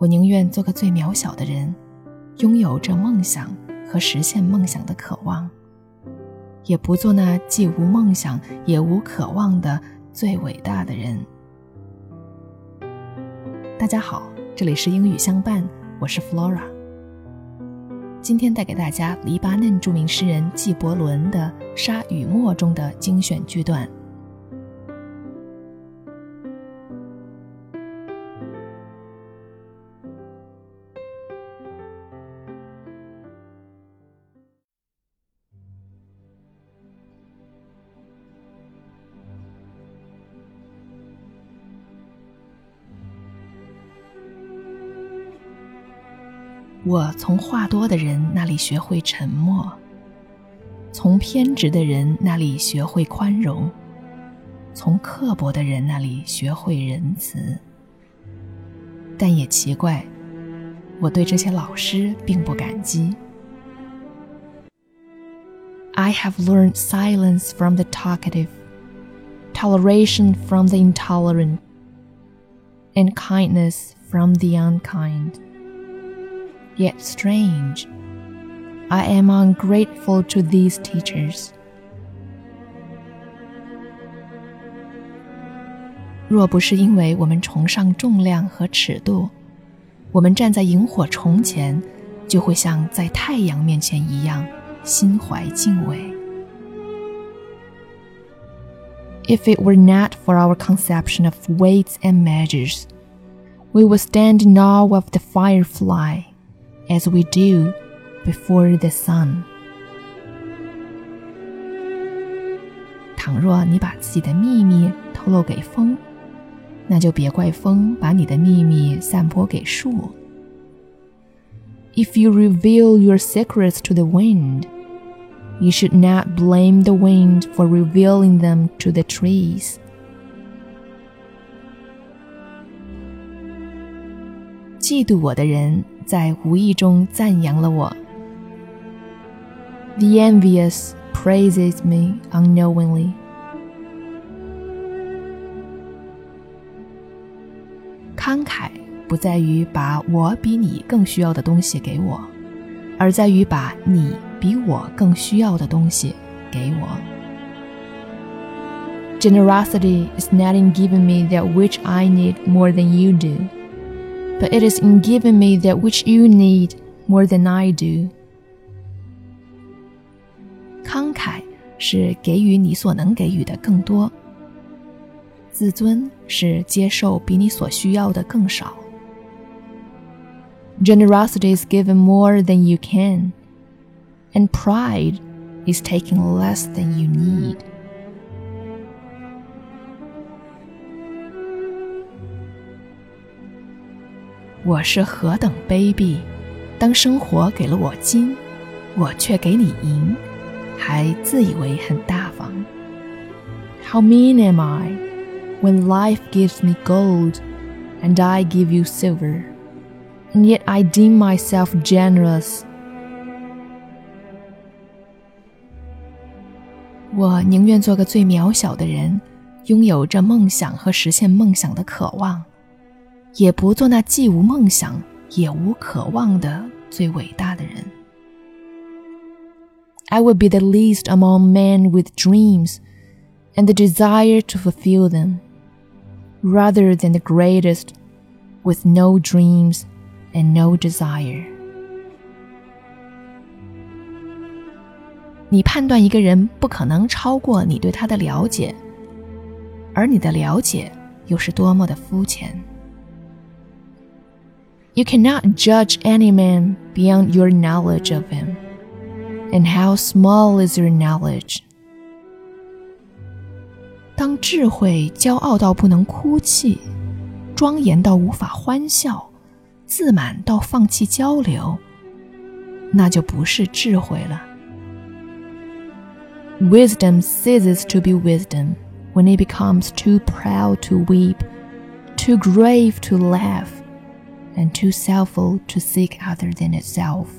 我宁愿做个最渺小的人，拥有着梦想和实现梦想的渴望，也不做那既无梦想也无渴望的最伟大的人。大家好，这里是英语相伴，我是 Flora。今天带给大家黎巴嫩著名诗人纪伯伦的《沙与沫》中的精选句段。我从话多的人那里学会沉默，从偏执的人那里学会宽容，从刻薄的人那里学会仁慈。但也奇怪，我对这些老师并不感激。I have learned silence from the talkative, toleration from the intolerant, and kindness from the unkind yet strange. I am ungrateful to these teachers. 若不是因为我们崇尚重量和尺度，我们站在萤火虫前，就会像在太阳面前一样心怀敬畏。If it were not for our conception of weights and measures, we would stand in awe of the firefly as we do before the sun。倘若你把自己的秘密透露给风，那就别怪风把你的秘密散播给树。If you reveal your secrets to the wind, you should not blame the wind for revealing them to the trees. 嫉妒我的人在无意中赞扬了我。The envious praises me unknowingly. 慷慨不在于把我比你更需要的东西给我，而在于把你比我更需要的东西给我。Generosity is not in giving me that which I need more than you do but it is in giving me that which you need more than I do. 慷慨是给予你所能给予的更多，自尊是接受比你所需要的更少。Generosity is giving more than you can, and pride is taking less than you need. 我是何等卑鄙！当生活给了我金，我却给你银，还自以为很大方。How mean am I when life gives me gold and I give you silver, and yet I deem myself generous. 我宁愿做个最渺小的人，拥有着梦想和实现梦想的渴望。也不做那既无梦想也无渴望的最伟大的人。I would be the least among men with dreams and the desire to fulfill them, rather than the greatest with no dreams and no desire. 你判断一个人不可能超过你对他的了解，而你的了解又是多么的肤浅。 you cannot judge any man beyond your knowledge of him. And how small is your knowledge? 当智慧骄傲到不能哭泣，庄严到无法欢笑，自满到放弃交流，那就不是智慧了。Wisdom ceases to be wisdom when it becomes too proud to weep, too grave to laugh and too selfful to seek other than itself.